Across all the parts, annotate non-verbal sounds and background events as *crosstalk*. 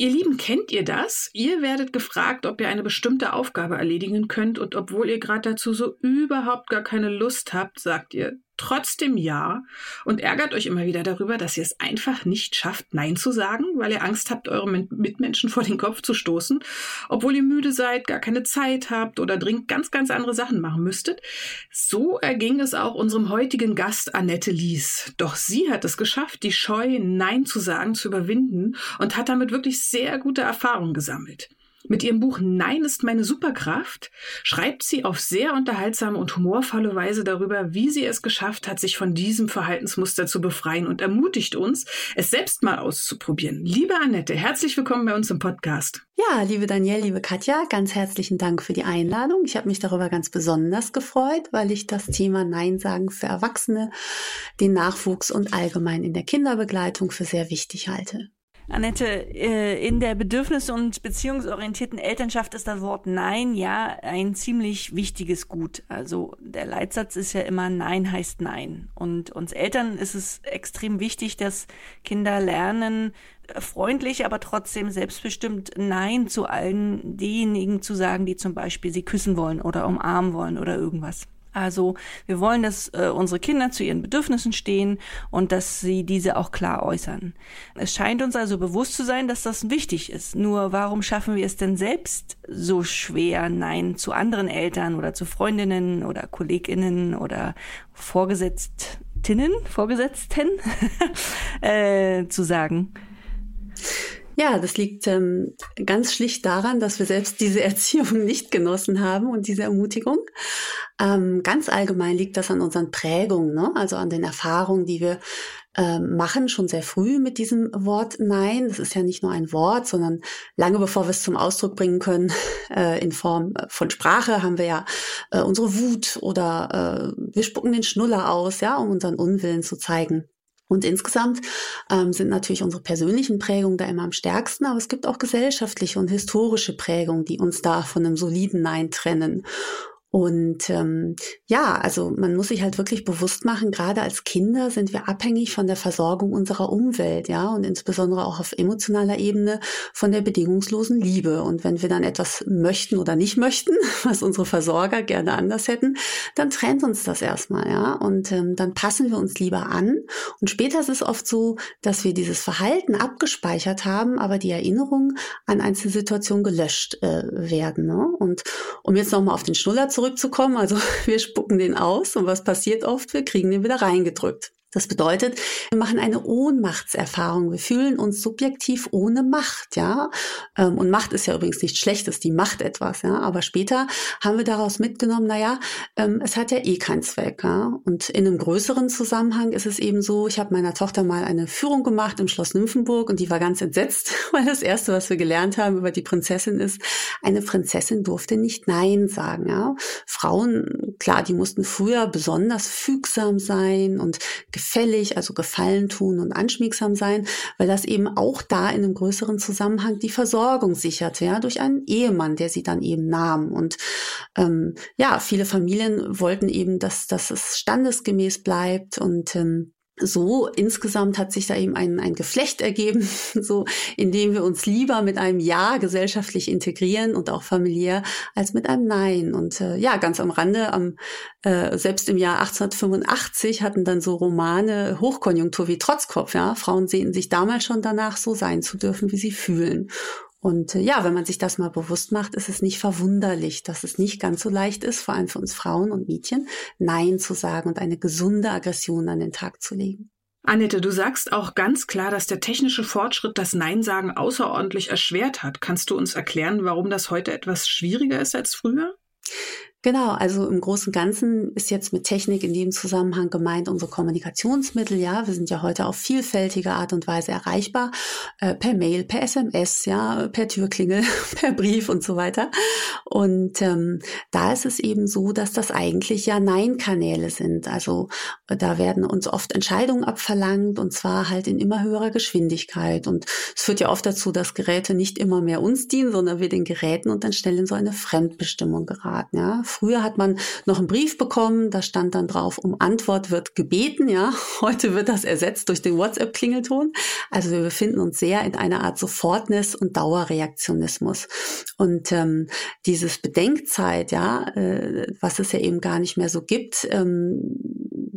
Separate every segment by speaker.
Speaker 1: Ihr Lieben, kennt ihr das? Ihr werdet gefragt, ob ihr eine bestimmte Aufgabe erledigen könnt und obwohl ihr gerade dazu so überhaupt gar keine Lust habt, sagt ihr trotzdem ja und ärgert euch immer wieder darüber, dass ihr es einfach nicht schafft, Nein zu sagen, weil ihr Angst habt, eure Mitmenschen vor den Kopf zu stoßen, obwohl ihr müde seid, gar keine Zeit habt oder dringend ganz, ganz andere Sachen machen müsstet. So erging es auch unserem heutigen Gast Annette Lies. Doch sie hat es geschafft, die Scheu, Nein zu sagen, zu überwinden und hat damit wirklich sehr gute Erfahrungen gesammelt. Mit ihrem Buch Nein ist meine Superkraft schreibt sie auf sehr unterhaltsame und humorvolle Weise darüber, wie sie es geschafft hat, sich von diesem Verhaltensmuster zu befreien und ermutigt uns, es selbst mal auszuprobieren. Liebe Annette, herzlich willkommen bei uns im Podcast.
Speaker 2: Ja, liebe Danielle, liebe Katja, ganz herzlichen Dank für die Einladung. Ich habe mich darüber ganz besonders gefreut, weil ich das Thema Nein sagen für Erwachsene, den Nachwuchs und allgemein in der Kinderbegleitung für sehr wichtig halte. Annette, äh, in der bedürfnis- und beziehungsorientierten Elternschaft ist das Wort Nein ja ein ziemlich wichtiges Gut. Also der Leitsatz ist ja immer Nein heißt Nein. Und uns Eltern ist es extrem wichtig, dass Kinder lernen, freundlich, aber trotzdem selbstbestimmt Nein zu allen denjenigen zu sagen, die zum Beispiel sie küssen wollen oder umarmen wollen oder irgendwas. Also wir wollen, dass äh, unsere Kinder zu ihren Bedürfnissen stehen und dass sie diese auch klar äußern. Es scheint uns also bewusst zu sein, dass das wichtig ist. Nur warum schaffen wir es denn selbst so schwer, Nein zu anderen Eltern oder zu Freundinnen oder Kolleginnen oder Vorgesetztinnen, Vorgesetzten *laughs* äh, zu sagen? Ja, das liegt ähm, ganz schlicht daran, dass wir selbst diese *laughs* Erziehung nicht genossen haben und diese Ermutigung. Ähm, ganz allgemein liegt das an unseren Prägungen, ne? also an den Erfahrungen, die wir ähm, machen, schon sehr früh mit diesem Wort Nein. Das ist ja nicht nur ein Wort, sondern lange bevor wir es zum Ausdruck bringen können, *laughs* äh, in Form äh, von Sprache, haben wir ja äh, unsere Wut oder äh, wir spucken den Schnuller aus, ja, um unseren Unwillen zu zeigen. Und insgesamt ähm, sind natürlich unsere persönlichen Prägungen da immer am stärksten, aber es gibt auch gesellschaftliche und historische Prägungen, die uns da von einem soliden Nein trennen. Und ähm, ja, also man muss sich halt wirklich bewusst machen, gerade als Kinder sind wir abhängig von der Versorgung unserer Umwelt, ja, und insbesondere auch auf emotionaler Ebene von der bedingungslosen Liebe. Und wenn wir dann etwas möchten oder nicht möchten, *laughs* was unsere Versorger gerne anders hätten, dann trennt uns das erstmal, ja, und ähm, dann passen wir uns lieber an. Und später ist es oft so, dass wir dieses Verhalten abgespeichert haben, aber die Erinnerungen an einzelne Situationen gelöscht äh, werden. Ne? Und um jetzt nochmal auf den Schnuller zu zurückzukommen. Also *laughs* wir spucken den aus und was passiert oft? Wir kriegen den wieder reingedrückt. Das bedeutet, wir machen eine Ohnmachtserfahrung. Wir fühlen uns subjektiv ohne Macht, ja. Ähm, und Macht ist ja übrigens nichts Schlechtes, die macht etwas, ja. Aber später haben wir daraus mitgenommen, naja, ähm, es hat ja eh keinen Zweck, ja. Und in einem größeren Zusammenhang ist es eben so, ich habe meiner Tochter mal eine Führung gemacht im Schloss Nymphenburg und die war ganz entsetzt, *laughs* weil das erste, was wir gelernt haben über die Prinzessin ist, eine Prinzessin durfte nicht Nein sagen, ja. Frauen, klar, die mussten früher besonders fügsam sein und gefällig, also Gefallen tun und anschmiegsam sein, weil das eben auch da in einem größeren Zusammenhang die Versorgung sichert, ja, durch einen Ehemann, der sie dann eben nahm. Und ähm, ja, viele Familien wollten eben, dass, dass es standesgemäß bleibt und ähm, so insgesamt hat sich da eben ein, ein Geflecht ergeben, *laughs* so indem wir uns lieber mit einem Ja gesellschaftlich integrieren und auch familiär als mit einem Nein. Und äh, ja, ganz am Rande, am, äh, selbst im Jahr 1885 hatten dann so Romane Hochkonjunktur wie Trotzkopf. Ja, Frauen sehen sich damals schon danach, so sein zu dürfen, wie sie fühlen. Und äh, ja, wenn man sich das mal bewusst macht, ist es nicht verwunderlich, dass es nicht ganz so leicht ist, vor allem für uns Frauen und Mädchen, Nein zu sagen und eine gesunde Aggression an den Tag zu legen.
Speaker 1: Annette, du sagst auch ganz klar, dass der technische Fortschritt das Nein-Sagen außerordentlich erschwert hat. Kannst du uns erklären, warum das heute etwas schwieriger ist als früher?
Speaker 2: Genau, also im Großen und Ganzen ist jetzt mit Technik in dem Zusammenhang gemeint unsere Kommunikationsmittel. Ja, wir sind ja heute auf vielfältige Art und Weise erreichbar, äh, per Mail, per SMS, ja, per Türklingel, *laughs* per Brief und so weiter. Und ähm, da ist es eben so, dass das eigentlich ja Nein-Kanäle sind. Also da werden uns oft Entscheidungen abverlangt und zwar halt in immer höherer Geschwindigkeit. Und es führt ja oft dazu, dass Geräte nicht immer mehr uns dienen, sondern wir den Geräten und dann schnell in so eine Fremdbestimmung geraten. Ja, Früher hat man noch einen Brief bekommen, da stand dann drauf, um Antwort wird gebeten, ja. *laughs* Heute wird das ersetzt durch den WhatsApp-Klingelton. Also wir befinden uns sehr in einer Art Sofortness und Dauerreaktionismus. Und ähm, dieses Bedenkzeit, ja, äh, was es ja eben gar nicht mehr so gibt, ähm,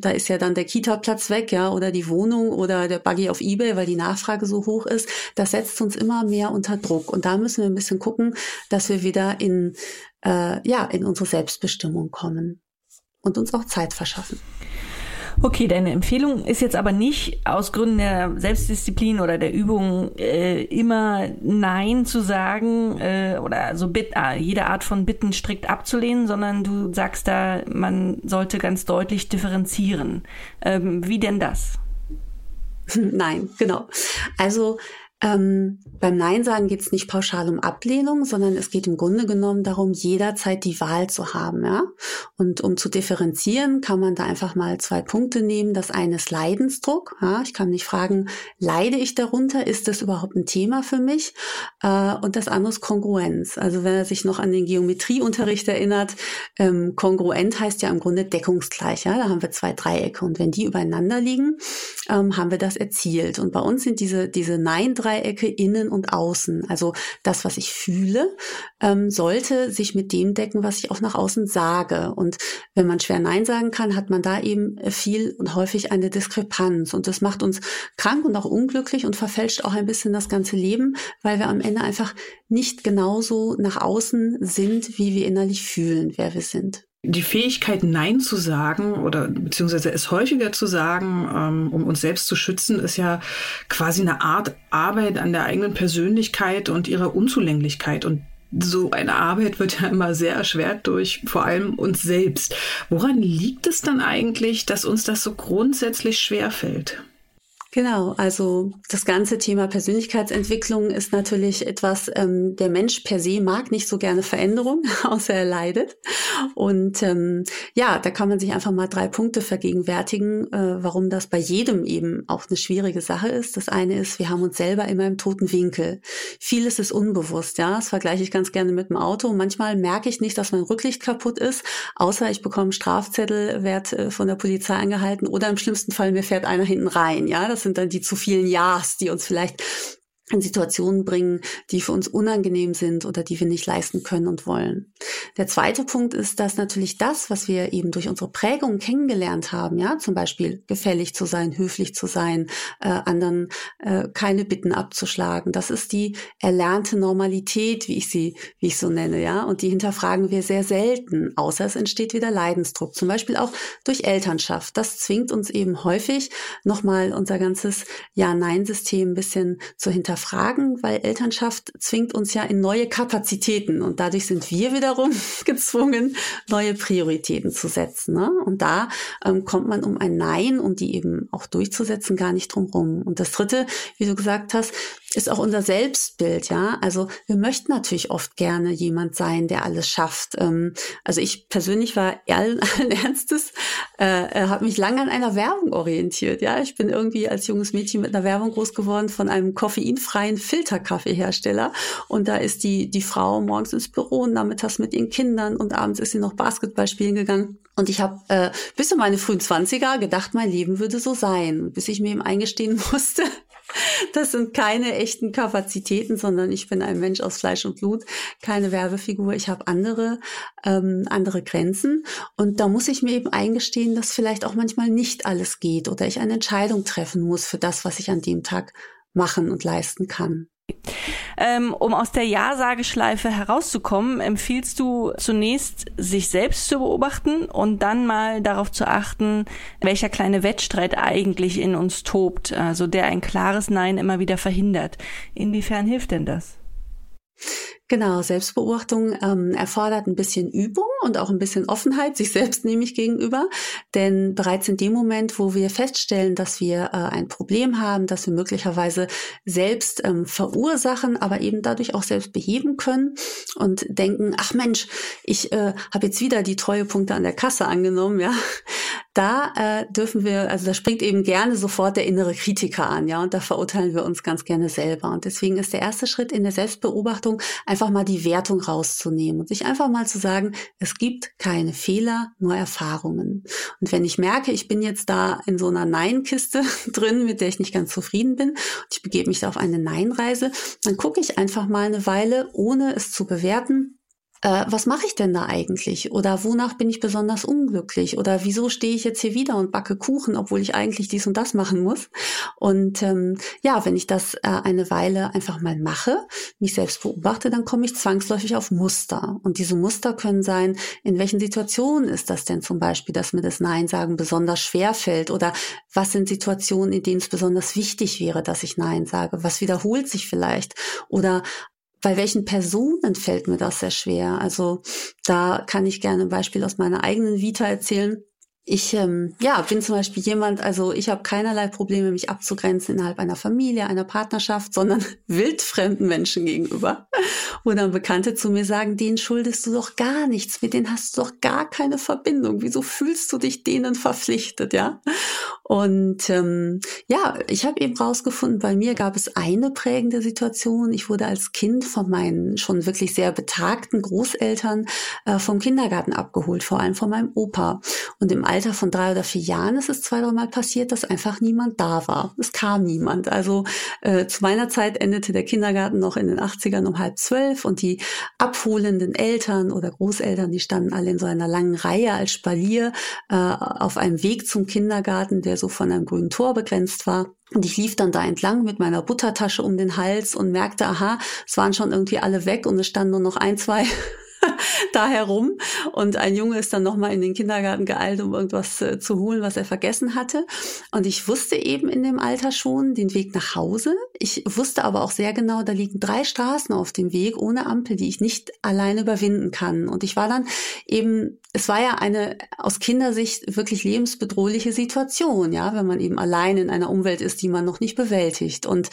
Speaker 2: da ist ja dann der Kita-Platz weg, ja, oder die Wohnung oder der Buggy auf Ebay, weil die Nachfrage so hoch ist. Das setzt uns immer mehr unter Druck. Und da müssen wir ein bisschen gucken, dass wir wieder in äh, ja, in unsere Selbstbestimmung kommen und uns auch Zeit verschaffen.
Speaker 3: Okay, deine Empfehlung ist jetzt aber nicht aus Gründen der Selbstdisziplin oder der Übung äh, immer Nein zu sagen äh, oder so Bitt, äh, jede Art von Bitten strikt abzulehnen, sondern du sagst da, man sollte ganz deutlich differenzieren. Ähm, wie denn das? *laughs*
Speaker 2: Nein, genau. Also ähm, beim Nein sagen geht es nicht pauschal um Ablehnung, sondern es geht im Grunde genommen darum, jederzeit die Wahl zu haben. Ja? Und um zu differenzieren, kann man da einfach mal zwei Punkte nehmen. Das eine ist Leidensdruck. Ja? Ich kann mich fragen, leide ich darunter? Ist das überhaupt ein Thema für mich? Äh, und das andere ist Kongruenz. Also wenn er sich noch an den Geometrieunterricht erinnert, ähm, kongruent heißt ja im Grunde deckungsgleich. Ja? Da haben wir zwei Dreiecke und wenn die übereinander liegen, ähm, haben wir das erzielt. Und bei uns sind diese, diese Nein-Dreiecke Dreiecke innen und außen. Also das, was ich fühle, ähm, sollte sich mit dem decken, was ich auch nach außen sage. Und wenn man schwer Nein sagen kann, hat man da eben viel und häufig eine Diskrepanz. Und das macht uns krank und auch unglücklich und verfälscht auch ein bisschen das ganze Leben, weil wir am Ende einfach nicht genauso nach außen sind, wie wir innerlich fühlen, wer wir sind.
Speaker 1: Die Fähigkeit, Nein zu sagen oder beziehungsweise es häufiger zu sagen, ähm, um uns selbst zu schützen, ist ja quasi eine Art Arbeit an der eigenen Persönlichkeit und ihrer Unzulänglichkeit. Und so eine Arbeit wird ja immer sehr erschwert durch vor allem uns selbst. Woran liegt es dann eigentlich, dass uns das so grundsätzlich schwer fällt?
Speaker 2: Genau, also das ganze Thema Persönlichkeitsentwicklung ist natürlich etwas, ähm, der Mensch per se mag nicht so gerne Veränderung, *laughs* außer er leidet. Und ähm, ja, da kann man sich einfach mal drei Punkte vergegenwärtigen, äh, warum das bei jedem eben auch eine schwierige Sache ist. Das eine ist, wir haben uns selber immer im toten Winkel. Vieles ist unbewusst, ja. Das vergleiche ich ganz gerne mit dem Auto. Manchmal merke ich nicht, dass mein Rücklicht kaputt ist, außer ich bekomme Strafzettel, werde äh, von der Polizei angehalten oder im schlimmsten Fall mir fährt einer hinten rein, ja. Das sind dann die zu vielen Ja's, die uns vielleicht in Situationen bringen, die für uns unangenehm sind oder die wir nicht leisten können und wollen. Der zweite Punkt ist, dass natürlich das, was wir eben durch unsere Prägung kennengelernt haben, ja, zum Beispiel gefällig zu sein, höflich zu sein, äh, anderen äh, keine Bitten abzuschlagen, das ist die erlernte Normalität, wie ich sie, wie ich so nenne, ja, und die hinterfragen wir sehr selten, außer es entsteht wieder Leidensdruck, zum Beispiel auch durch Elternschaft. Das zwingt uns eben häufig nochmal unser ganzes Ja-Nein-System ein bisschen zu hinterfragen hinterfragen, weil Elternschaft zwingt uns ja in neue Kapazitäten und dadurch sind wir wiederum *laughs* gezwungen, neue Prioritäten zu setzen. Ne? Und da ähm, kommt man um ein Nein, um die eben auch durchzusetzen, gar nicht drum rum. Und das Dritte, wie du gesagt hast, ist auch unser Selbstbild, ja. Also wir möchten natürlich oft gerne jemand sein, der alles schafft. Ähm, also ich persönlich war allen, *laughs* allen Ernstes, äh, äh habe mich lange an einer Werbung orientiert, ja. Ich bin irgendwie als junges Mädchen mit einer Werbung groß geworden von einem koffeinfreien Filterkaffeehersteller und da ist die die Frau morgens ins Büro und nachmittags mit ihren Kindern und abends ist sie noch Basketball spielen gegangen. Und ich habe äh, bis in meine frühen Zwanziger gedacht, mein Leben würde so sein, bis ich mir eben eingestehen *laughs* musste, das sind keine echten Kapazitäten, sondern ich bin ein Mensch aus Fleisch und Blut, keine Werbefigur. Ich habe andere, ähm, andere Grenzen. Und da muss ich mir eben eingestehen, dass vielleicht auch manchmal nicht alles geht oder ich eine Entscheidung treffen muss für das, was ich an dem Tag machen und leisten kann.
Speaker 3: Ähm, um aus der Ja-Sageschleife herauszukommen, empfiehlst du zunächst, sich selbst zu beobachten und dann mal darauf zu achten, welcher kleine Wettstreit eigentlich in uns tobt, also der ein klares Nein immer wieder verhindert. Inwiefern hilft denn das?
Speaker 2: Genau, Selbstbeobachtung ähm, erfordert ein bisschen Übung und auch ein bisschen Offenheit sich selbst nämlich gegenüber. Denn bereits in dem Moment, wo wir feststellen, dass wir äh, ein Problem haben, dass wir möglicherweise selbst ähm, verursachen, aber eben dadurch auch selbst beheben können und denken, ach Mensch, ich äh, habe jetzt wieder die Treuepunkte an der Kasse angenommen, ja, da äh, dürfen wir, also da springt eben gerne sofort der innere Kritiker an, ja, und da verurteilen wir uns ganz gerne selber. Und deswegen ist der erste Schritt in der Selbstbeobachtung einfach mal die Wertung rauszunehmen und sich einfach mal zu sagen, es gibt keine Fehler, nur Erfahrungen. Und wenn ich merke, ich bin jetzt da in so einer Nein-Kiste *laughs* drin, mit der ich nicht ganz zufrieden bin, und ich begebe mich da auf eine Nein-Reise, dann gucke ich einfach mal eine Weile, ohne es zu bewerten, äh, was mache ich denn da eigentlich? Oder wonach bin ich besonders unglücklich? Oder wieso stehe ich jetzt hier wieder und backe Kuchen, obwohl ich eigentlich dies und das machen muss? Und ähm, ja, wenn ich das äh, eine Weile einfach mal mache, mich selbst beobachte, dann komme ich zwangsläufig auf Muster. Und diese Muster können sein, in welchen Situationen ist das denn zum Beispiel, dass mir das Nein sagen besonders schwer fällt? Oder was sind Situationen, in denen es besonders wichtig wäre, dass ich Nein sage? Was wiederholt sich vielleicht? Oder bei welchen Personen fällt mir das sehr schwer? Also da kann ich gerne ein Beispiel aus meiner eigenen Vita erzählen. Ich ähm, ja, bin zum Beispiel jemand, also ich habe keinerlei Probleme, mich abzugrenzen innerhalb einer Familie, einer Partnerschaft, sondern *laughs* wildfremden Menschen gegenüber. Wo dann Bekannte zu mir sagen, denen schuldest du doch gar nichts, mit denen hast du doch gar keine Verbindung. Wieso fühlst du dich denen verpflichtet, ja? Und ähm, ja, ich habe eben rausgefunden, bei mir gab es eine prägende Situation. Ich wurde als Kind von meinen schon wirklich sehr betagten Großeltern äh, vom Kindergarten abgeholt, vor allem von meinem Opa. Und im Alter von drei oder vier Jahren ist es zwei, drei Mal passiert, dass einfach niemand da war. Es kam niemand. Also äh, zu meiner Zeit endete der Kindergarten noch in den 80ern um halb zwölf und die abholenden Eltern oder Großeltern, die standen alle in so einer langen Reihe als Spalier äh, auf einem Weg zum Kindergarten, der so von einem grünen Tor begrenzt war. Und ich lief dann da entlang mit meiner Buttertasche um den Hals und merkte, aha, es waren schon irgendwie alle weg und es standen nur noch ein, zwei *laughs* da herum. Und ein Junge ist dann nochmal in den Kindergarten geeilt, um irgendwas äh, zu holen, was er vergessen hatte. Und ich wusste eben in dem Alter schon den Weg nach Hause. Ich wusste aber auch sehr genau, da liegen drei Straßen auf dem Weg ohne Ampel, die ich nicht alleine überwinden kann. Und ich war dann eben, es war ja eine aus Kindersicht wirklich lebensbedrohliche Situation, ja, wenn man eben allein in einer Umwelt ist, die man noch nicht bewältigt. Und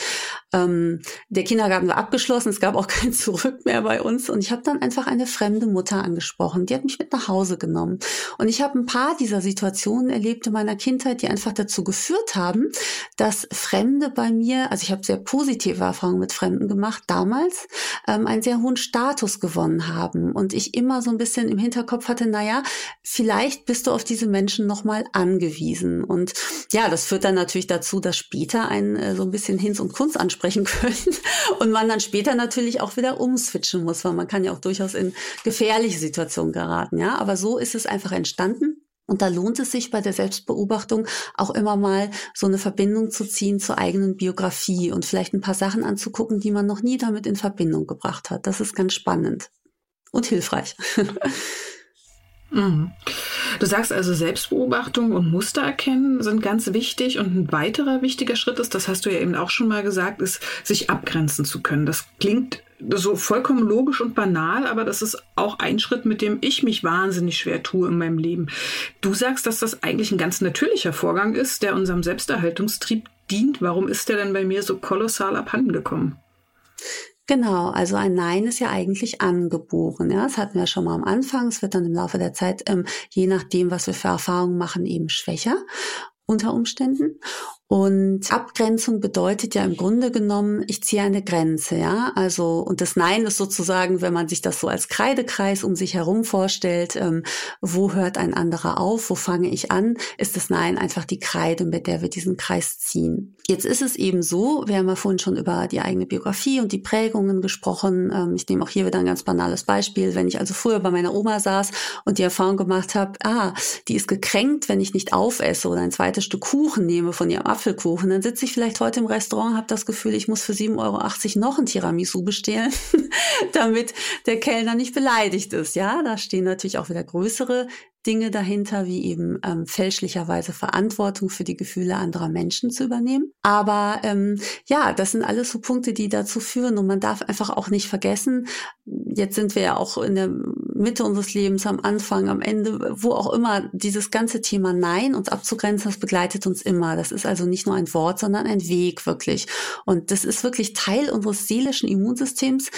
Speaker 2: ähm, der Kindergarten war abgeschlossen, es gab auch *laughs* kein Zurück mehr bei uns. Und ich habe dann einfach eine fremde Mutter angesprochen. Die hat mich mit nach Hause genommen. Und ich habe ein paar dieser Situationen erlebt in meiner Kindheit, die einfach dazu geführt haben, dass Fremde bei mir, also ich habe sehr positive Erfahrungen mit Fremden gemacht, damals ähm, einen sehr hohen Status gewonnen haben. Und ich immer so ein bisschen im Hinterkopf hatte, naja, vielleicht bist du auf diese Menschen nochmal angewiesen. Und ja, das führt dann natürlich dazu, dass später einen äh, so ein bisschen Hinz und Kunst ansprechen *laughs* können und man dann später natürlich auch wieder umswitchen muss, weil man kann ja auch durchaus in gefährliche Situation geraten, ja. Aber so ist es einfach entstanden. Und da lohnt es sich bei der Selbstbeobachtung auch immer mal so eine Verbindung zu ziehen zur eigenen Biografie und vielleicht ein paar Sachen anzugucken, die man noch nie damit in Verbindung gebracht hat. Das ist ganz spannend und hilfreich. *laughs*
Speaker 1: Mhm. Du sagst also, Selbstbeobachtung und Muster erkennen sind ganz wichtig. Und ein weiterer wichtiger Schritt ist, das hast du ja eben auch schon mal gesagt, ist, sich abgrenzen zu können. Das klingt so vollkommen logisch und banal, aber das ist auch ein Schritt, mit dem ich mich wahnsinnig schwer tue in meinem Leben. Du sagst, dass das eigentlich ein ganz natürlicher Vorgang ist, der unserem Selbsterhaltungstrieb dient. Warum ist der denn bei mir so kolossal abhanden gekommen?
Speaker 2: Genau, also ein Nein ist ja eigentlich angeboren. Ja, das hatten wir schon mal am Anfang. Es wird dann im Laufe der Zeit, ähm, je nachdem, was wir für Erfahrungen machen, eben schwächer unter Umständen. Und Abgrenzung bedeutet ja im Grunde genommen, ich ziehe eine Grenze, ja. Also, und das Nein ist sozusagen, wenn man sich das so als Kreidekreis um sich herum vorstellt, ähm, wo hört ein anderer auf, wo fange ich an, ist das Nein einfach die Kreide, mit der wir diesen Kreis ziehen. Jetzt ist es eben so, wir haben ja vorhin schon über die eigene Biografie und die Prägungen gesprochen. Ähm, ich nehme auch hier wieder ein ganz banales Beispiel. Wenn ich also früher bei meiner Oma saß und die Erfahrung gemacht habe, ah, die ist gekränkt, wenn ich nicht aufesse oder ein zweites Stück Kuchen nehme von ihrem Apfelkuchen, dann sitze ich vielleicht heute im Restaurant, habe das Gefühl, ich muss für 7,80 Euro noch ein Tiramisu bestellen, *laughs* damit der Kellner nicht beleidigt ist. Ja, da stehen natürlich auch wieder größere Dinge dahinter, wie eben ähm, fälschlicherweise Verantwortung für die Gefühle anderer Menschen zu übernehmen. Aber ähm, ja, das sind alles so Punkte, die dazu führen. Und man darf einfach auch nicht vergessen, jetzt sind wir ja auch in der Mitte unseres Lebens, am Anfang, am Ende, wo auch immer, dieses ganze Thema Nein uns abzugrenzen, das begleitet uns immer. Das ist also nicht nur ein Wort, sondern ein Weg wirklich. Und das ist wirklich Teil unseres seelischen Immunsystems,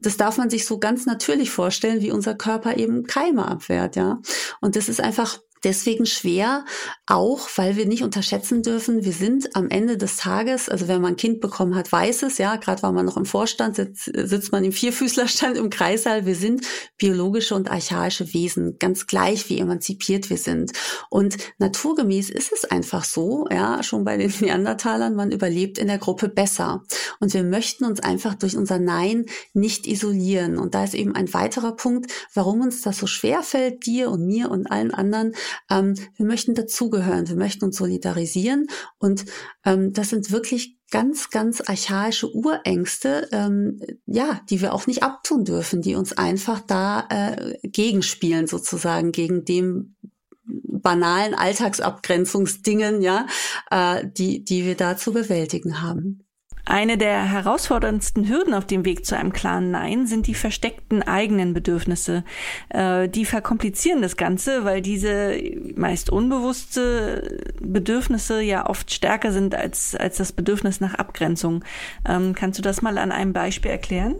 Speaker 2: das darf man sich so ganz natürlich vorstellen, wie unser Körper eben Keime abwehrt, ja. Und das ist einfach deswegen schwer, auch weil wir nicht unterschätzen dürfen, wir sind am Ende des Tages, also wenn man ein Kind bekommen hat, weiß es, ja, gerade war man noch im Vorstand, sitzt, sitzt man im Vierfüßlerstand im Kreissaal, wir sind biologische und archaische Wesen, ganz gleich wie emanzipiert wir sind. Und naturgemäß ist es einfach so, ja, schon bei den *laughs* Neandertalern, man überlebt in der Gruppe besser. Und wir möchten uns einfach durch unser Nein nicht isolieren. Und da ist eben ein weiterer Punkt, warum uns das so schwer fällt, dir und mir und allen anderen, ähm, wir möchten dazugehören, wir möchten uns solidarisieren und ähm, das sind wirklich ganz, ganz archaische Urängste, ähm, ja, die wir auch nicht abtun dürfen, die uns einfach da äh, gegenspielen sozusagen, gegen dem banalen Alltagsabgrenzungsdingen, ja, äh, die, die wir da zu bewältigen haben.
Speaker 3: Eine der herausforderndsten Hürden auf dem Weg zu einem klaren Nein sind die versteckten eigenen Bedürfnisse. Äh, die verkomplizieren das Ganze, weil diese meist unbewusste Bedürfnisse ja oft stärker sind als, als das Bedürfnis nach Abgrenzung. Ähm, kannst du das mal an einem Beispiel erklären?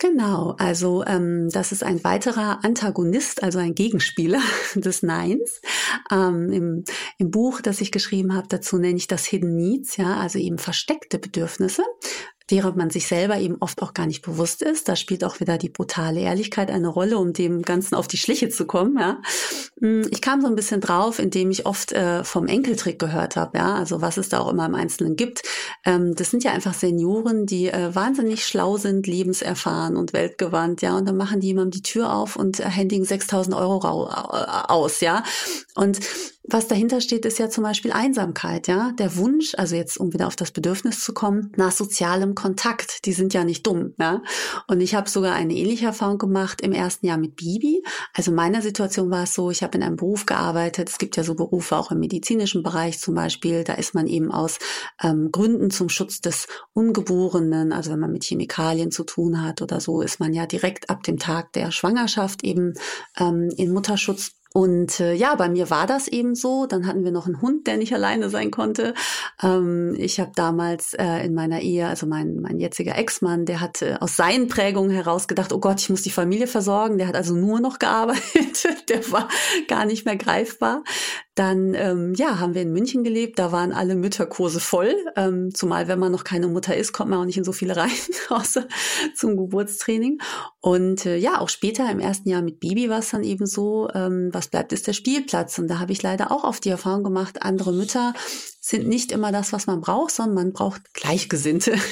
Speaker 2: Genau, also ähm, das ist ein weiterer Antagonist, also ein Gegenspieler *laughs* des Neins. Ähm, im, Im Buch, das ich geschrieben habe, dazu nenne ich das Hidden Needs, ja, also eben versteckte Bedürfnisse deren man sich selber eben oft auch gar nicht bewusst ist. Da spielt auch wieder die brutale Ehrlichkeit eine Rolle, um dem Ganzen auf die Schliche zu kommen. Ja. Hm, ich kam so ein bisschen drauf, indem ich oft äh, vom Enkeltrick gehört habe, ja, also was es da auch immer im Einzelnen gibt. Ähm, das sind ja einfach Senioren, die äh, wahnsinnig schlau sind, lebenserfahren und weltgewandt, ja, und dann machen die jemandem die Tür auf und äh, händigen 6000 Euro aus, ja. Und was dahinter steht, ist ja zum Beispiel Einsamkeit, ja. Der Wunsch, also jetzt, um wieder auf das Bedürfnis zu kommen, nach sozialem Kontakt. Die sind ja nicht dumm, ja. Und ich habe sogar eine ähnliche Erfahrung gemacht im ersten Jahr mit Bibi. Also in meiner Situation war es so, ich habe in einem Beruf gearbeitet. Es gibt ja so Berufe auch im medizinischen Bereich zum Beispiel. Da ist man eben aus ähm, Gründen zum Schutz des Ungeborenen, also wenn man mit Chemikalien zu tun hat oder so, ist man ja direkt ab dem Tag der Schwangerschaft eben ähm, in Mutterschutz und äh, ja, bei mir war das eben so. Dann hatten wir noch einen Hund, der nicht alleine sein konnte. Ähm, ich habe damals äh, in meiner Ehe, also mein, mein jetziger Ex-Mann, der hat äh, aus seinen Prägungen heraus gedacht, oh Gott, ich muss die Familie versorgen. Der hat also nur noch gearbeitet. *laughs* der war gar nicht mehr greifbar. Dann ähm, ja, haben wir in München gelebt. Da waren alle Mütterkurse voll. Ähm, zumal wenn man noch keine Mutter ist, kommt man auch nicht in so viele rein, *laughs* außer zum Geburtstraining. Und äh, ja, auch später im ersten Jahr mit Baby war es dann eben so, ähm, was bleibt, ist der Spielplatz. Und da habe ich leider auch auf die Erfahrung gemacht, andere Mütter sind nicht immer das, was man braucht, sondern man braucht Gleichgesinnte. *laughs*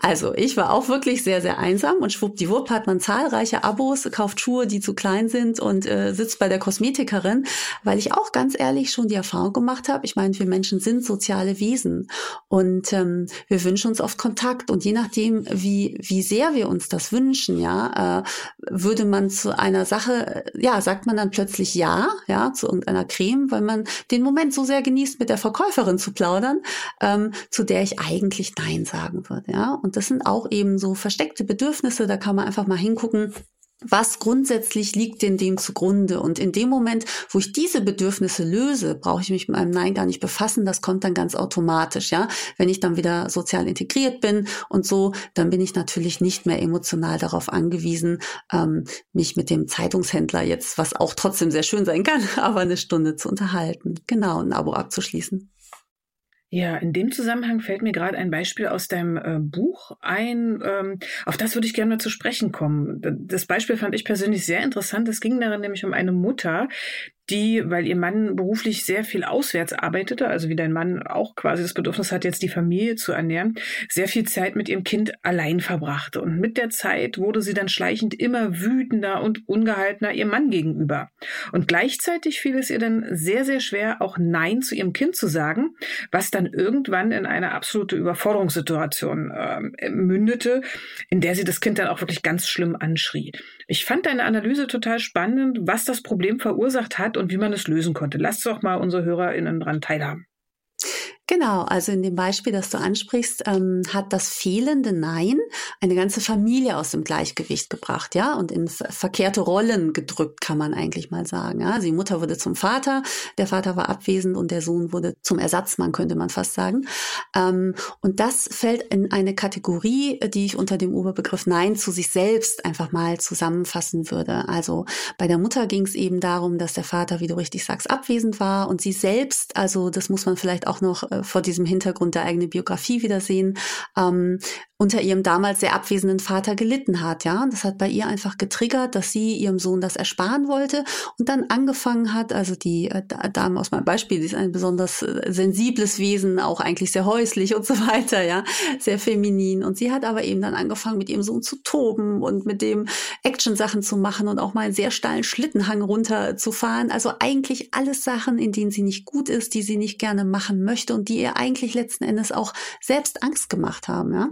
Speaker 2: Also ich war auch wirklich sehr, sehr einsam und schwuppdiwupp hat man zahlreiche Abos, kauft Schuhe, die zu klein sind und äh, sitzt bei der Kosmetikerin, weil ich auch ganz ehrlich schon die Erfahrung gemacht habe, ich meine, wir Menschen sind soziale Wesen und ähm, wir wünschen uns oft Kontakt und je nachdem, wie, wie sehr wir uns das wünschen, ja, äh, würde man zu einer Sache, ja, sagt man dann plötzlich ja, ja, zu irgendeiner Creme, weil man den Moment so sehr genießt mit der Verkäuferin Nachbarin zu plaudern, ähm, zu der ich eigentlich Nein sagen würde. Ja, und das sind auch eben so versteckte Bedürfnisse. Da kann man einfach mal hingucken. Was grundsätzlich liegt denn dem zugrunde? Und in dem Moment, wo ich diese Bedürfnisse löse, brauche ich mich mit meinem Nein gar nicht befassen. Das kommt dann ganz automatisch, ja. Wenn ich dann wieder sozial integriert bin und so, dann bin ich natürlich nicht mehr emotional darauf angewiesen, ähm, mich mit dem Zeitungshändler jetzt, was auch trotzdem sehr schön sein kann, *laughs* aber eine Stunde zu unterhalten. Genau, ein Abo abzuschließen.
Speaker 1: Ja, in dem Zusammenhang fällt mir gerade ein Beispiel aus deinem äh, Buch ein. Ähm, auf das würde ich gerne mal zu sprechen kommen. Das Beispiel fand ich persönlich sehr interessant. Es ging darin nämlich um eine Mutter, die, weil ihr Mann beruflich sehr viel auswärts arbeitete, also wie dein Mann auch quasi das Bedürfnis hat, jetzt die Familie zu ernähren, sehr viel Zeit mit ihrem Kind allein verbrachte. Und mit der Zeit wurde sie dann schleichend immer wütender und ungehaltener ihrem Mann gegenüber. Und gleichzeitig fiel es ihr dann sehr, sehr schwer, auch Nein zu ihrem Kind zu sagen, was dann irgendwann in eine absolute Überforderungssituation äh, mündete, in der sie das Kind dann auch wirklich ganz schlimm anschrie. Ich fand deine Analyse total spannend, was das Problem verursacht hat und wie man es lösen konnte. Lass doch mal unsere HörerInnen dran teilhaben.
Speaker 2: Genau, also in dem Beispiel, das du ansprichst, ähm, hat das fehlende Nein eine ganze Familie aus dem Gleichgewicht gebracht, ja, und in verkehrte Rollen gedrückt, kann man eigentlich mal sagen. Ja? Also die Mutter wurde zum Vater, der Vater war abwesend und der Sohn wurde zum Ersatzmann, könnte man fast sagen. Ähm, und das fällt in eine Kategorie, die ich unter dem Oberbegriff Nein zu sich selbst einfach mal zusammenfassen würde. Also bei der Mutter ging es eben darum, dass der Vater, wie du richtig sagst, abwesend war und sie selbst, also das muss man vielleicht auch noch vor diesem Hintergrund der eigenen Biografie wiedersehen, ähm, unter ihrem damals sehr abwesenden Vater gelitten hat, ja. Und das hat bei ihr einfach getriggert, dass sie ihrem Sohn das ersparen wollte und dann angefangen hat, also die äh, Dame aus meinem Beispiel, die ist ein besonders äh, sensibles Wesen, auch eigentlich sehr häuslich und so weiter, ja, sehr feminin. Und sie hat aber eben dann angefangen, mit ihrem Sohn zu toben und mit dem Action-Sachen zu machen und auch mal einen sehr steilen Schlittenhang runterzufahren. Also eigentlich alles Sachen, in denen sie nicht gut ist, die sie nicht gerne machen möchte und die ihr eigentlich letzten Endes auch selbst Angst gemacht haben, ja.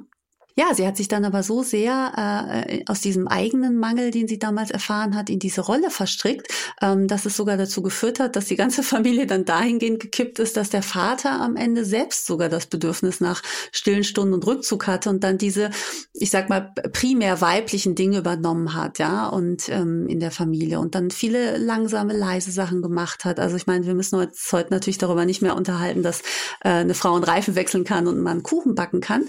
Speaker 2: Ja, sie hat sich dann aber so sehr äh, aus diesem eigenen Mangel, den sie damals erfahren hat, in diese Rolle verstrickt, ähm, dass es sogar dazu geführt hat, dass die ganze *laughs* Familie dann dahingehend gekippt ist, dass der Vater am Ende selbst sogar das Bedürfnis nach stillen Stunden und Rückzug hatte und dann diese, ich sag mal, primär weiblichen Dinge übernommen hat, ja, und ähm, in der Familie und dann viele langsame, leise Sachen gemacht hat. Also ich meine, wir müssen uns heute natürlich darüber nicht mehr unterhalten, dass äh, eine Frau einen Reifen wechseln kann und man Kuchen backen kann.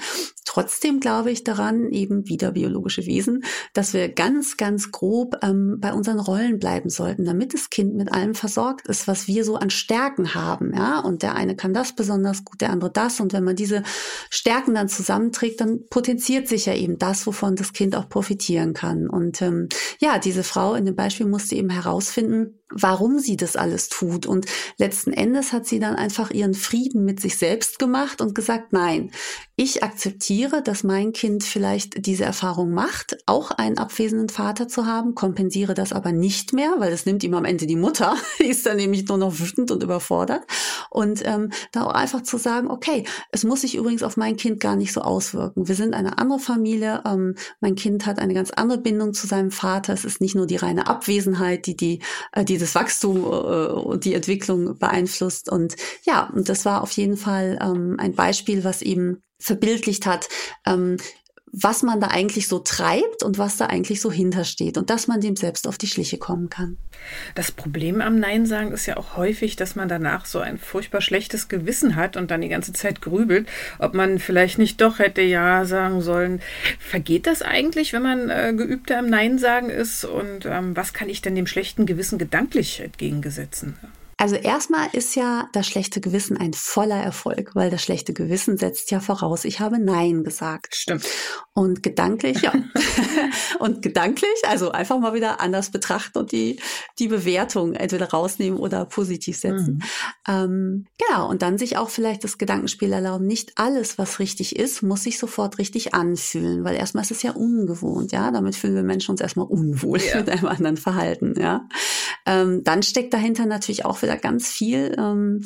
Speaker 2: Trotzdem glaube glaube ich daran, eben wieder biologische Wesen, dass wir ganz, ganz grob ähm, bei unseren Rollen bleiben sollten, damit das Kind mit allem versorgt ist, was wir so an Stärken haben. Ja, und der eine kann das besonders gut, der andere das. Und wenn man diese Stärken dann zusammenträgt, dann potenziert sich ja eben das, wovon das Kind auch profitieren kann. Und ähm, ja, diese Frau in dem Beispiel musste eben herausfinden, warum sie das alles tut. Und letzten Endes hat sie dann einfach ihren Frieden mit sich selbst gemacht und gesagt, nein, ich akzeptiere, dass mein Kind vielleicht diese Erfahrung macht, auch einen abwesenden Vater zu haben, kompensiere das aber nicht mehr, weil es nimmt ihm am Ende die Mutter, *laughs* die ist dann nämlich nur noch wütend und überfordert. Und ähm, da auch einfach zu sagen, okay, es muss sich übrigens auf mein Kind gar nicht so auswirken. Wir sind eine andere Familie, ähm, mein Kind hat eine ganz andere Bindung zu seinem Vater. Es ist nicht nur die reine Abwesenheit, die, die äh, dieses Wachstum äh, und die Entwicklung beeinflusst. Und ja, und das war auf jeden Fall ähm, ein Beispiel, was eben verbildlicht hat, ähm, was man da eigentlich so treibt und was da eigentlich so hintersteht und dass man dem selbst auf die Schliche kommen kann.
Speaker 1: Das Problem am Nein sagen ist ja auch häufig, dass man danach so ein furchtbar schlechtes Gewissen hat und dann die ganze Zeit grübelt, ob man vielleicht nicht doch hätte Ja sagen sollen. Vergeht das eigentlich, wenn man äh, geübter im Nein sagen ist und ähm, was kann ich denn dem schlechten Gewissen gedanklich entgegengesetzen?
Speaker 2: Also erstmal ist ja das schlechte Gewissen ein voller Erfolg, weil das schlechte Gewissen setzt ja voraus, ich habe Nein gesagt.
Speaker 1: Stimmt.
Speaker 2: Und gedanklich, ja. *laughs* und gedanklich, also einfach mal wieder anders betrachten und die, die Bewertung entweder rausnehmen oder positiv setzen. Mhm. Ähm, genau. Und dann sich auch vielleicht das Gedankenspiel erlauben. Nicht alles, was richtig ist, muss sich sofort richtig anfühlen, weil erstmal ist es ja ungewohnt, ja. Damit fühlen wir Menschen uns erstmal unwohl ja. *laughs* mit einem anderen Verhalten, ja. Ähm, dann steckt dahinter natürlich auch wieder ganz viel. Ähm,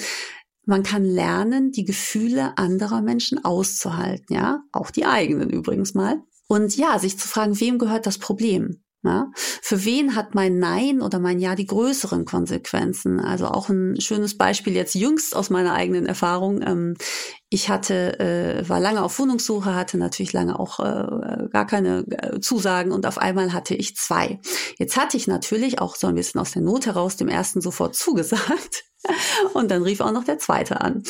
Speaker 2: man kann lernen, die Gefühle anderer Menschen auszuhalten, ja, auch die eigenen übrigens mal. Und ja, sich zu fragen, wem gehört das Problem? Ja? Für wen hat mein Nein oder mein Ja die größeren Konsequenzen? Also auch ein schönes Beispiel jetzt jüngst aus meiner eigenen Erfahrung. Ähm, ich hatte, äh, war lange auf Wohnungssuche, hatte natürlich lange auch äh, gar keine äh, Zusagen und auf einmal hatte ich zwei. Jetzt hatte ich natürlich auch so ein bisschen aus der Not heraus dem ersten sofort zugesagt. *laughs* Und dann rief auch noch der zweite an.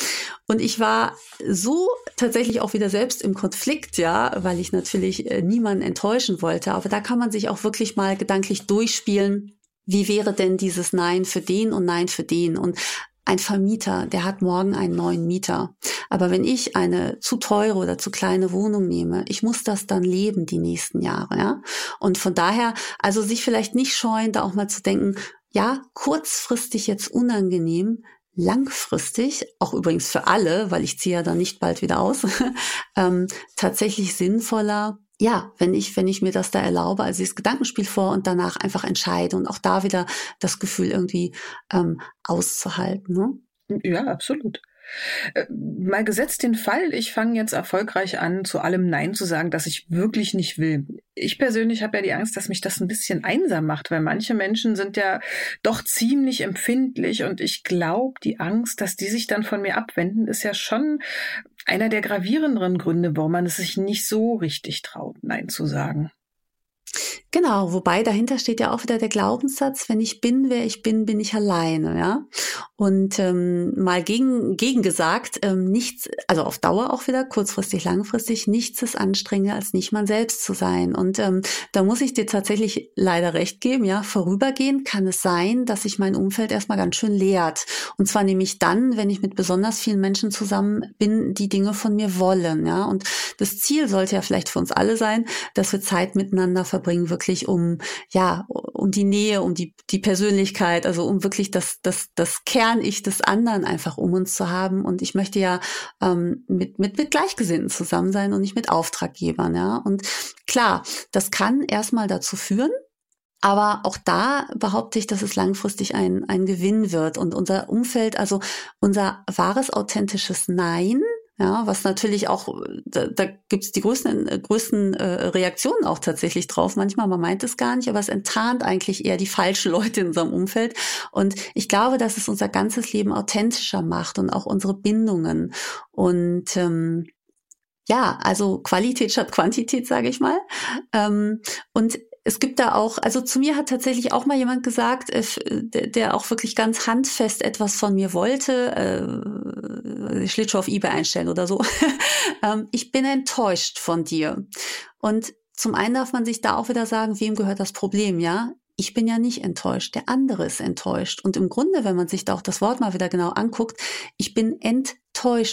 Speaker 2: Und ich war so tatsächlich auch wieder selbst im Konflikt, ja, weil ich natürlich äh, niemanden enttäuschen wollte. Aber da kann man sich auch wirklich mal gedanklich durchspielen. Wie wäre denn dieses Nein für den und Nein für den? Und ein Vermieter, der hat morgen einen neuen Mieter. Aber wenn ich eine zu teure oder zu kleine Wohnung nehme, ich muss das dann leben die nächsten Jahre, ja. Und von daher, also sich vielleicht nicht scheuen, da auch mal zu denken, ja, kurzfristig jetzt unangenehm, langfristig, auch übrigens für alle, weil ich ziehe ja dann nicht bald wieder aus, *laughs* ähm, tatsächlich sinnvoller, ja, wenn ich, wenn ich mir das da erlaube, also dieses Gedankenspiel vor und danach einfach entscheide und auch da wieder das Gefühl irgendwie ähm, auszuhalten. Ne?
Speaker 1: Ja, absolut. Äh, mal gesetzt den Fall, ich fange jetzt erfolgreich an, zu allem Nein zu sagen, dass ich wirklich nicht will. Ich persönlich habe ja die Angst, dass mich das ein bisschen einsam macht, weil manche Menschen sind ja doch ziemlich empfindlich und ich glaube, die Angst, dass die sich dann von mir abwenden, ist ja schon einer der gravierenderen Gründe, warum man es sich nicht so richtig traut, Nein zu sagen.
Speaker 2: Genau, wobei dahinter steht ja auch wieder der Glaubenssatz, wenn ich bin, wer ich bin, bin ich alleine, ja. Und ähm, mal gegen, gegen gesagt, ähm, nichts, also auf Dauer auch wieder, kurzfristig, langfristig, nichts ist anstrengender, als nicht man selbst zu sein. Und ähm, da muss ich dir tatsächlich leider recht geben, ja, vorübergehend kann es sein, dass sich mein Umfeld erstmal ganz schön leert. Und zwar nämlich dann, wenn ich mit besonders vielen Menschen zusammen bin, die Dinge von mir wollen, ja. Und das Ziel sollte ja vielleicht für uns alle sein, dass wir Zeit miteinander verbringen, wirklich um, ja, um die Nähe, um die, die Persönlichkeit, also um wirklich das, das, das Kern-Ich des anderen einfach um uns zu haben. Und ich möchte ja ähm, mit, mit, mit Gleichgesinnten zusammen sein und nicht mit Auftraggebern, ja. Und klar, das kann erstmal dazu führen, aber auch da behaupte ich, dass es langfristig ein, ein Gewinn wird und unser Umfeld, also unser wahres, authentisches Nein, ja, was natürlich auch, da, da gibt es die größten, äh, größten äh, Reaktionen auch tatsächlich drauf. Manchmal, man meint es gar nicht, aber es enttarnt eigentlich eher die falschen *laughs* Leute in unserem Umfeld. Und ich glaube, dass es unser ganzes Leben authentischer macht und auch unsere Bindungen. Und ähm, ja, also Qualität statt Quantität, sage ich mal. Ähm, und es gibt da auch, also zu mir hat tatsächlich auch mal jemand gesagt, äh, der, auch wirklich ganz handfest etwas von mir wollte, äh, Schlittschuh auf eBay einstellen oder so. *laughs* ähm, ich bin enttäuscht von dir. Und zum einen darf man sich da auch wieder sagen, wem gehört das Problem, ja? Ich bin ja nicht enttäuscht, der andere ist enttäuscht. Und im Grunde, wenn man sich da auch das Wort mal wieder genau anguckt, ich bin enttäuscht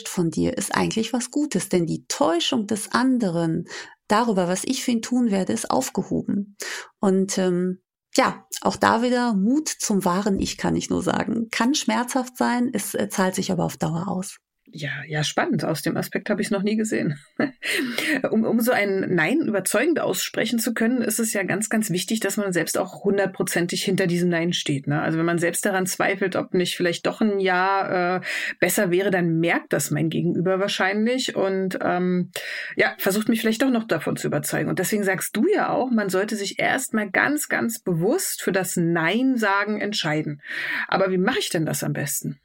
Speaker 2: von dir, ist eigentlich was Gutes, denn die Täuschung des anderen darüber, was ich für ihn tun werde, ist aufgehoben. Und ähm, ja, auch da wieder Mut zum wahren Ich, kann ich nur sagen. Kann schmerzhaft sein, es äh, zahlt sich aber auf Dauer aus.
Speaker 1: Ja, ja, spannend. Aus dem Aspekt habe ich es noch nie gesehen. *laughs* um, um so ein Nein überzeugend aussprechen zu können, ist es ja ganz, ganz wichtig, dass man selbst auch hundertprozentig hinter diesem Nein steht. Ne? Also wenn man selbst daran zweifelt, ob nicht vielleicht doch ein Ja äh, besser wäre, dann merkt das mein Gegenüber wahrscheinlich und ähm, ja, versucht mich vielleicht doch noch davon zu überzeugen. Und deswegen sagst du ja auch, man sollte sich erstmal ganz, ganz bewusst für das Nein sagen entscheiden. Aber wie mache ich denn das am besten?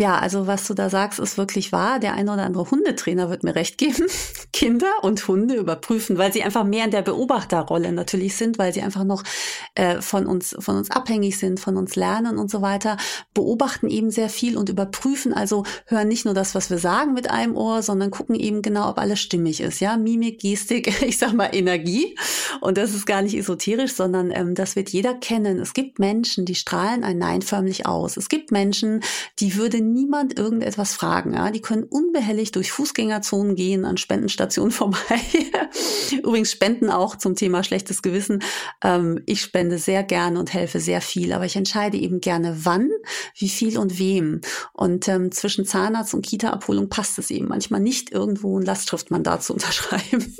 Speaker 2: Ja, also was du da sagst, ist wirklich wahr. Der eine oder andere Hundetrainer wird mir recht geben. *laughs* Kinder und Hunde überprüfen, weil sie einfach mehr in der Beobachterrolle natürlich sind, weil sie einfach noch äh, von uns von uns abhängig sind, von uns lernen und so weiter. Beobachten eben sehr viel und überprüfen. Also hören nicht nur das, was wir sagen mit einem Ohr, sondern gucken eben genau, ob alles stimmig ist. Ja, Mimik, Gestik, *laughs* ich sag mal Energie. Und das ist gar nicht esoterisch, sondern ähm, das wird jeder kennen. Es gibt Menschen, die strahlen ein Nein förmlich aus. Es gibt Menschen, die niemand irgendetwas fragen. Ja? Die können unbehelligt durch Fußgängerzonen gehen, an Spendenstationen *laughs* vorbei. Übrigens Spenden auch zum Thema schlechtes Gewissen. Ähm, ich spende sehr gerne und helfe sehr viel, aber ich entscheide eben gerne wann, wie viel und wem. Und ähm, zwischen Zahnarzt und Kita-Abholung passt es eben manchmal nicht irgendwo ein Lastschriftmandat zu *laughs* unterschreiben.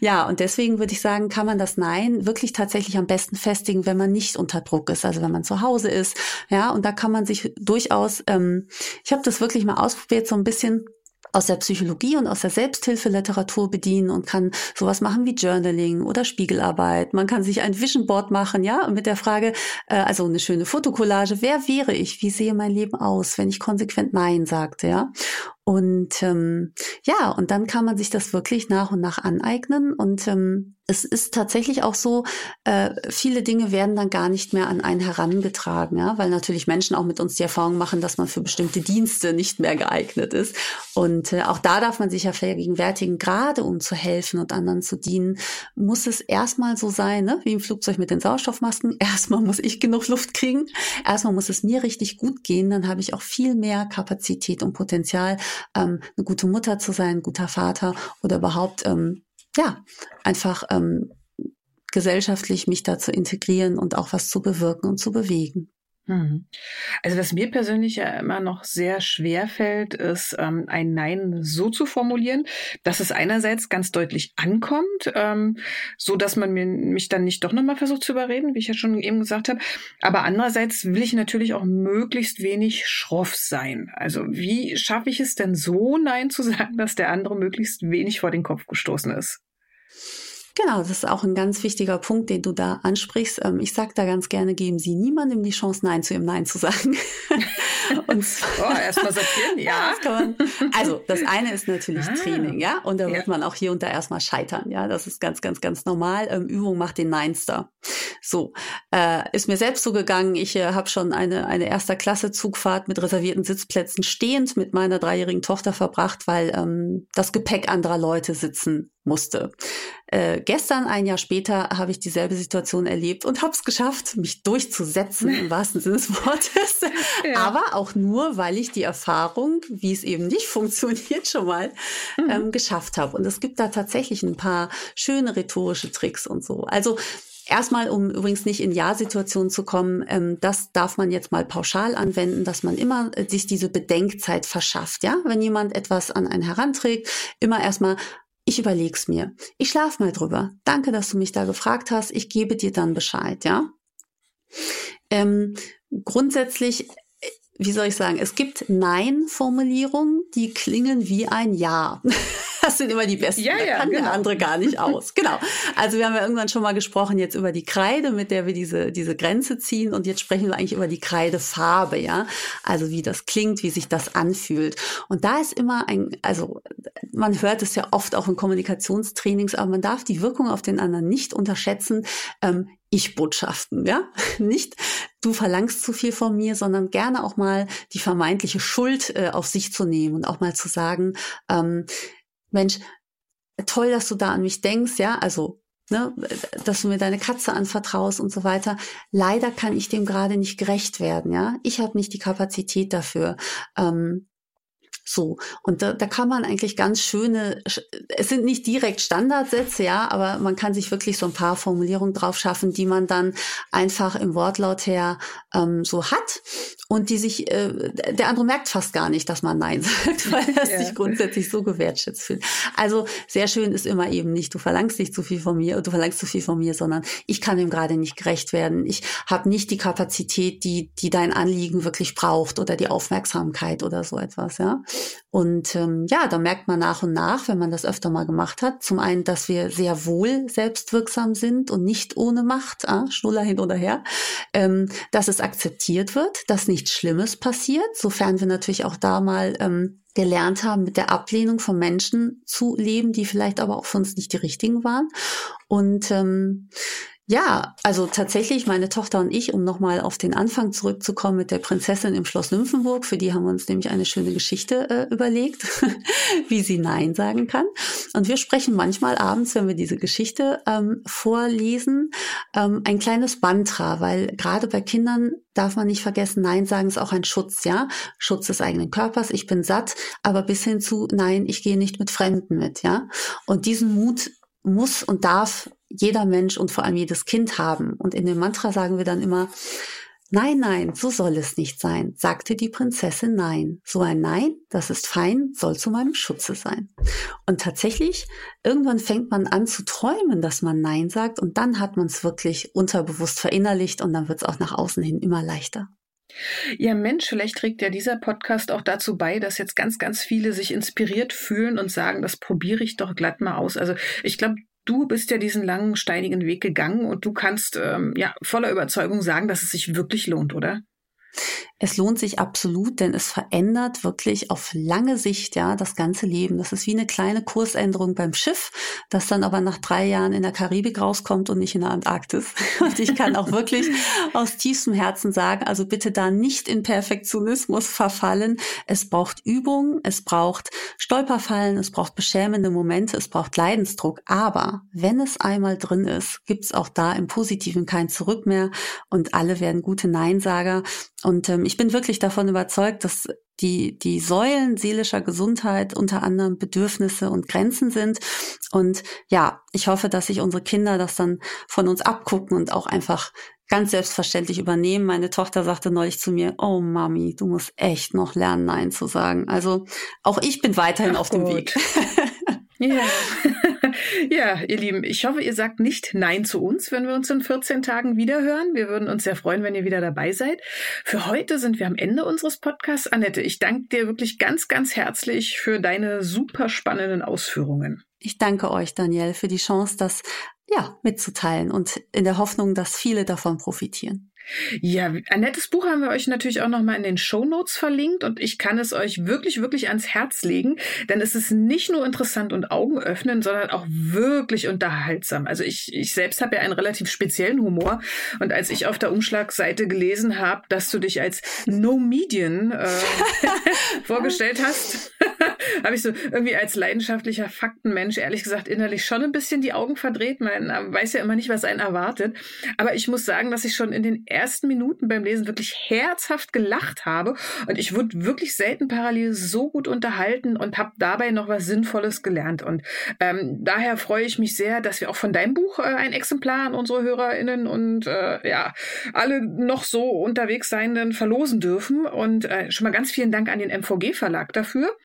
Speaker 2: ja, und deswegen würde ich sagen, kann man das Nein wirklich tatsächlich am besten festigen, wenn man nicht unter Druck ist, also wenn man zu Hause ist. Ja, und da kann man sich durchaus ähm, ich habe das wirklich mal ausprobiert, so ein bisschen aus der Psychologie und aus der Selbsthilfeliteratur bedienen und kann sowas machen wie Journaling oder Spiegelarbeit. Man kann sich ein Vision Board machen, ja, mit der Frage, äh, also eine schöne Fotokollage, wer wäre ich? Wie sehe mein Leben aus, wenn ich konsequent Nein sagte, ja? Und ähm, ja, und dann kann man sich das wirklich nach und nach aneignen. Und ähm, es ist tatsächlich auch so, äh, viele Dinge werden dann gar nicht mehr an einen herangetragen, ja, weil natürlich Menschen auch mit uns die Erfahrung machen, dass man für bestimmte Dienste nicht mehr geeignet ist. Und äh, auch da darf man sich ja vergegenwärtigen, gerade um zu helfen und anderen zu dienen, muss es erstmal so sein, ne? wie im Flugzeug mit den Sauerstoffmasken. *laughs* Erstmal muss ich genug Luft kriegen. Erstmal muss es mir richtig gut gehen. Dann habe ich auch viel mehr Kapazität und Potenzial, ähm, eine gute Mutter zu sein, ein guter Vater oder überhaupt, ähm, ja, einfach ähm, gesellschaftlich mich da zu integrieren und auch was zu bewirken und zu bewegen.
Speaker 1: Hm. Also was mir persönlich ja immer noch sehr schwer fällt, ist ähm, ein Nein so zu formulieren, dass es einerseits ganz deutlich ankommt, ähm, so dass man mir, mich dann nicht doch nochmal versucht zu überreden, wie ich ja schon eben gesagt habe. Aber andererseits will ich natürlich auch möglichst wenig schroff sein. Also wie schaffe ich es denn so Nein zu *laughs* sagen, dass der andere möglichst wenig vor den Kopf gestoßen ist?
Speaker 2: Genau, das ist auch ein ganz wichtiger Punkt, den du da ansprichst. Ähm, ich sage da ganz gerne, geben Sie niemandem die Chance, Nein zu ihm Nein zu sagen. *laughs*
Speaker 1: Und *laughs* oh, erstmal sortieren, ja.
Speaker 2: Das man, also das eine ist natürlich ah, Training, ja, und da wird ja. man auch hier und da erstmal scheitern, ja. Das ist ganz, ganz, ganz normal. Ähm, Übung macht den Neinster. So äh, ist mir selbst so gegangen. Ich äh, habe schon eine eine erster Klasse Zugfahrt mit reservierten Sitzplätzen stehend mit meiner dreijährigen Tochter verbracht, weil ähm, das Gepäck anderer Leute sitzen musste. Äh, gestern, ein Jahr später, habe ich dieselbe Situation erlebt und habe es geschafft, mich durchzusetzen im wahrsten Sinne des Wortes. *laughs* Ja. Aber auch nur, weil ich die Erfahrung, wie es eben nicht *laughs* funktioniert, schon mal mhm. ähm, geschafft habe. Und es gibt da tatsächlich ein paar schöne rhetorische Tricks und so. Also Erstmal, um übrigens nicht in Ja-Situationen zu kommen, ähm, das darf man jetzt mal pauschal anwenden, dass man immer äh, sich diese Bedenkzeit verschafft. Ja, wenn jemand etwas an einen heranträgt, immer erstmal ich überleg's mir. Ich schlaf mal drüber. Danke, dass du mich da gefragt hast. Ich gebe dir dann Bescheid, ja? Ähm, grundsätzlich, wie soll ich sagen, es gibt Nein-Formulierungen, die klingen wie ein Ja. *laughs* Das sind immer die besten. Ja, ja, da kann genau. der andere gar nicht *laughs* aus. Genau. Also wir haben ja irgendwann schon mal gesprochen jetzt über die Kreide, mit der wir diese, diese Grenze ziehen. Und jetzt sprechen wir eigentlich über die Kreidefarbe, ja. Also wie das klingt, wie sich das anfühlt. Und da ist immer ein, also man hört es ja oft auch in Kommunikationstrainings, aber man darf die Wirkung auf den anderen nicht unterschätzen. Ähm, Ich-Botschaften, ja. *laughs* Nicht, du verlangst zu viel von mir, sondern gerne auch mal die vermeintliche Schuld äh, auf sich zu nehmen und auch mal zu sagen, ähm, Mensch, toll, dass du da an mich denkst, ja, also, ne, dass du mir deine Katze anvertraust und so weiter. Leider kann ich dem gerade nicht gerecht werden, ja. Ich habe nicht die Kapazität dafür. Ähm, so, und da, da kann man eigentlich ganz schöne, es sind nicht direkt Standardsätze, ja, aber man kann sich wirklich so ein paar Formulierungen drauf schaffen, die man dann einfach im Wortlaut her ähm, so hat und die sich, äh, der andere merkt fast gar nicht, dass man Nein *laughs* sagt, weil er ja. sich grundsätzlich so gewertschätzt fühlt. Also sehr schön ist immer eben nicht, du verlangst nicht zu viel von mir, du verlangst zu viel von mir, sondern ich kann dem gerade nicht gerecht werden. Ich habe nicht die Kapazität, die, die dein Anliegen wirklich braucht oder die Aufmerksamkeit oder so etwas, ja. Und ähm, ja, da merkt man nach und nach, wenn man das öfter mal gemacht hat, zum einen, dass wir sehr wohl selbstwirksam sind und nicht ohne Macht, ah, Schnuller hin oder her, ähm, dass es akzeptiert wird, dass nichts Schlimmes passiert, sofern wir natürlich auch da mal ähm, gelernt haben, mit der Ablehnung von Menschen zu leben, die vielleicht aber auch für uns nicht die richtigen waren. Und ähm, ja, also tatsächlich meine Tochter und ich, um nochmal auf den Anfang zurückzukommen mit der Prinzessin im Schloss Nymphenburg, für die haben wir uns nämlich eine schöne Geschichte äh, überlegt, *laughs* wie sie Nein sagen kann. Und wir sprechen manchmal abends, wenn wir diese Geschichte ähm, vorlesen, ähm, ein kleines Mantra, weil gerade bei Kindern darf man nicht vergessen, Nein sagen ist auch ein Schutz, ja. Schutz des eigenen Körpers, ich bin satt, aber bis hin zu Nein, ich gehe nicht mit Fremden mit, ja. Und diesen Mut muss und darf jeder Mensch und vor allem jedes Kind haben. Und in dem Mantra sagen wir dann immer, Nein, nein, so soll es nicht sein, sagte die Prinzessin Nein. So ein Nein, das ist fein, soll zu meinem Schutze sein. Und tatsächlich, irgendwann fängt man an zu träumen, dass man Nein sagt und dann hat man es wirklich unterbewusst verinnerlicht und dann wird es auch nach außen hin immer leichter.
Speaker 1: Ja, Mensch, vielleicht trägt ja dieser Podcast auch dazu bei, dass jetzt ganz, ganz viele sich inspiriert fühlen und sagen, das probiere ich doch glatt mal aus. Also ich glaube, du bist ja diesen langen, steinigen Weg gegangen und du kannst ähm, ja voller Überzeugung sagen, dass es sich wirklich lohnt, oder?
Speaker 2: Es lohnt sich absolut, denn es verändert wirklich auf lange Sicht ja das ganze Leben. Das ist wie eine kleine Kursänderung beim Schiff, das dann aber nach drei Jahren in der Karibik rauskommt und nicht in der Antarktis. *laughs* Und ich kann auch wirklich *laughs* aus tiefstem Herzen sagen, also bitte da nicht in Perfektionismus verfallen. Es braucht Übung, es braucht Stolperfallen, es braucht beschämende Momente, es braucht Leidensdruck. Aber wenn es einmal drin ist, gibt es auch da im Positiven kein Zurück mehr und alle werden gute Neinsager. Und ähm, ich ich bin wirklich davon überzeugt, dass die, die Säulen seelischer Gesundheit unter anderem Bedürfnisse und Grenzen sind. Und ja, ich hoffe, dass sich unsere Kinder das dann von uns abgucken und auch einfach ganz selbstverständlich übernehmen. Meine Tochter sagte neulich zu mir, oh Mami, du musst echt noch lernen, Nein zu sagen. Also auch ich bin weiterhin Ach auf dem Weg. *laughs*
Speaker 1: Ja. Ja, ihr Lieben, ich hoffe, ihr sagt nicht Nein zu uns, wenn wir uns in 14 Tagen wiederhören. Wir würden uns sehr freuen, wenn ihr wieder dabei seid. Für heute sind wir am Ende unseres Podcasts. Annette, ich danke dir wirklich ganz, ganz herzlich für deine super spannenden Ausführungen.
Speaker 2: Ich danke euch, Daniel, für die Chance, das ja, mitzuteilen und in der Hoffnung, dass viele davon profitieren.
Speaker 1: Ja, ein nettes Buch haben wir euch natürlich auch nochmal in den Show Notes verlinkt und ich kann es euch wirklich, wirklich ans Herz legen, denn es ist nicht nur interessant und augenöffnend, sondern auch wirklich unterhaltsam. Also ich, ich selbst habe ja einen relativ speziellen Humor und als ich auf der Umschlagseite gelesen habe, dass du dich als No Median äh, *laughs* vorgestellt hast, *laughs* habe ich so irgendwie als leidenschaftlicher Faktenmensch ehrlich gesagt innerlich schon ein bisschen die Augen verdreht. Man weiß ja immer nicht, was einen erwartet. Aber ich muss sagen, dass ich schon in den ersten Minuten beim Lesen wirklich herzhaft gelacht habe und ich wurde wirklich selten parallel so gut unterhalten und habe dabei noch was Sinnvolles gelernt. Und ähm, daher freue ich mich sehr, dass wir auch von deinem Buch äh, ein Exemplar an unsere HörerInnen und äh, ja, alle noch so unterwegs Seienden verlosen dürfen. Und äh, schon mal ganz vielen Dank an den MVG Verlag dafür.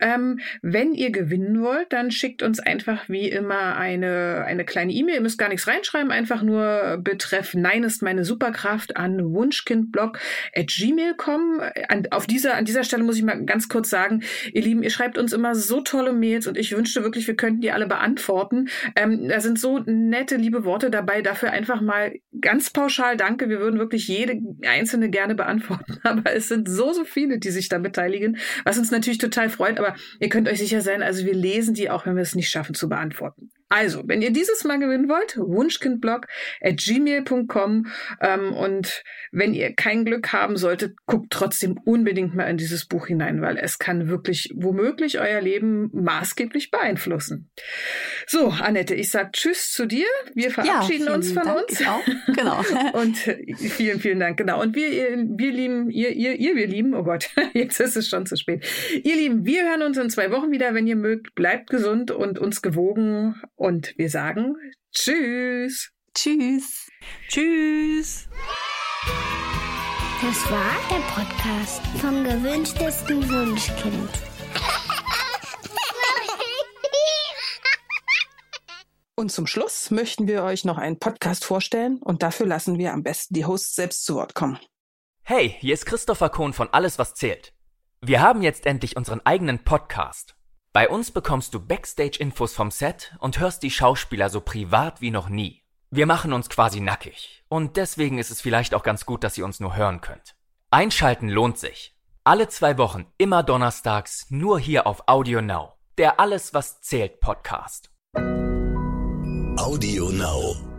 Speaker 1: Ähm, wenn ihr gewinnen wollt, dann schickt uns einfach wie immer eine, eine kleine E-Mail. Ihr müsst gar nichts reinschreiben, einfach nur betreff Nein ist meine Superkraft an wunschkindblog.gmail.com. An, dieser, an dieser Stelle muss ich mal ganz kurz sagen, ihr Lieben, ihr schreibt uns immer so tolle Mails und ich wünschte wirklich, wir könnten die alle beantworten. Ähm, da sind so nette, liebe Worte dabei. Dafür einfach mal ganz pauschal danke. Wir würden wirklich jede einzelne gerne beantworten. *laughs* Aber es sind so, so viele, die sich da beteiligen, was uns natürlich total freut, aber ihr könnt euch sicher sein, also wir lesen die auch, wenn wir es nicht schaffen zu beantworten. Also, wenn ihr dieses Mal gewinnen wollt, wunschkindblog at gmail.com ähm, und wenn ihr kein Glück haben solltet, guckt trotzdem unbedingt mal in dieses Buch hinein, weil es kann wirklich womöglich euer Leben maßgeblich beeinflussen. So, Annette, ich sag Tschüss zu dir. Wir verabschieden ja, uns von
Speaker 2: Dank.
Speaker 1: uns.
Speaker 2: Ich auch. Genau. *laughs*
Speaker 1: und vielen, vielen Dank. Genau. Und wir, wir lieben, ihr, ihr, ihr, wir lieben, oh Gott, *laughs* jetzt ist es schon zu spät. Ihr Lieben, wir hören uns in zwei Wochen wieder, wenn ihr mögt. Bleibt gesund und uns gewogen und wir sagen Tschüss.
Speaker 2: Tschüss.
Speaker 3: Tschüss.
Speaker 4: Das war der Podcast vom gewünschtesten Wunschkind.
Speaker 1: Und zum Schluss möchten wir euch noch einen Podcast vorstellen und dafür lassen wir am besten die Hosts selbst zu Wort kommen.
Speaker 5: Hey, hier ist Christopher Kohn von Alles, was zählt. Wir haben jetzt endlich unseren eigenen Podcast. Bei uns bekommst du Backstage-Infos vom Set und hörst die Schauspieler so privat wie noch nie. Wir machen uns quasi nackig und deswegen ist es vielleicht auch ganz gut, dass ihr uns nur hören könnt. Einschalten lohnt sich. Alle zwei Wochen, immer donnerstags, nur hier auf Audio Now. Der Alles, was zählt Podcast.
Speaker 6: Audio Now.